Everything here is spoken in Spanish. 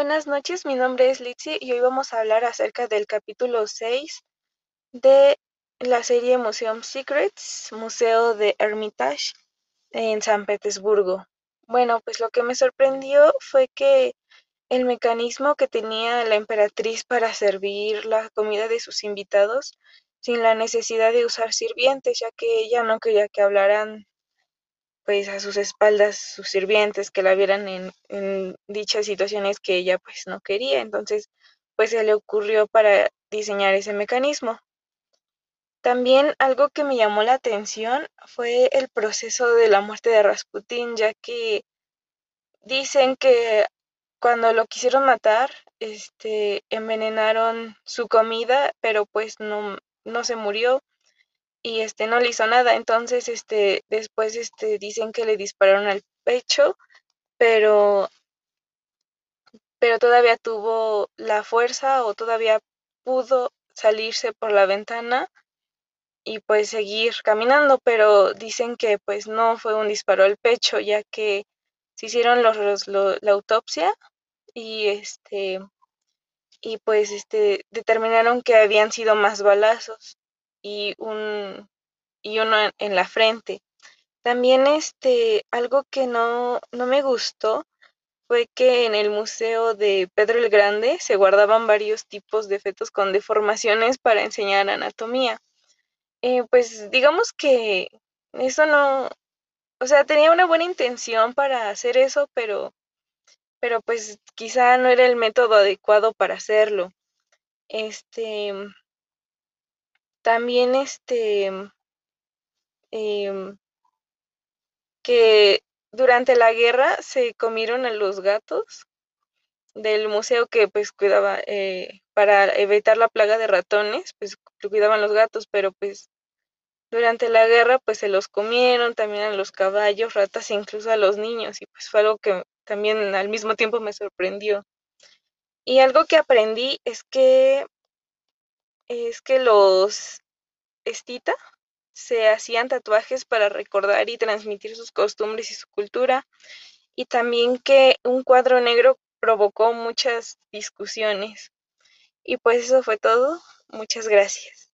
Buenas noches, mi nombre es Litzy y hoy vamos a hablar acerca del capítulo 6 de la serie Museum Secrets, Museo de Hermitage en San Petersburgo. Bueno, pues lo que me sorprendió fue que el mecanismo que tenía la emperatriz para servir la comida de sus invitados sin la necesidad de usar sirvientes, ya que ella no quería que hablaran pues a sus espaldas sus sirvientes que la vieran en, en dichas situaciones que ella pues no quería. Entonces pues se le ocurrió para diseñar ese mecanismo. También algo que me llamó la atención fue el proceso de la muerte de Rasputín, ya que dicen que cuando lo quisieron matar, este, envenenaron su comida, pero pues no, no se murió y este no le hizo nada. Entonces, este, después este dicen que le dispararon al pecho, pero pero todavía tuvo la fuerza o todavía pudo salirse por la ventana y pues seguir caminando, pero dicen que pues no fue un disparo al pecho, ya que se hicieron los, la autopsia y este y pues este determinaron que habían sido más balazos y un y uno en la frente. También este algo que no no me gustó fue que en el museo de Pedro el Grande se guardaban varios tipos de fetos con deformaciones para enseñar anatomía. Eh, pues digamos que eso no, o sea, tenía una buena intención para hacer eso, pero pero pues quizá no era el método adecuado para hacerlo. Este, también este, em, que durante la guerra se comieron a los gatos del museo que pues cuidaba eh, para evitar la plaga de ratones, pues cuidaban los gatos, pero pues durante la guerra pues se los comieron también a los caballos, ratas e incluso a los niños y pues fue algo que también al mismo tiempo me sorprendió. Y algo que aprendí es que es que los estita se hacían tatuajes para recordar y transmitir sus costumbres y su cultura y también que un cuadro negro provocó muchas discusiones. Y pues eso fue todo. Muchas gracias.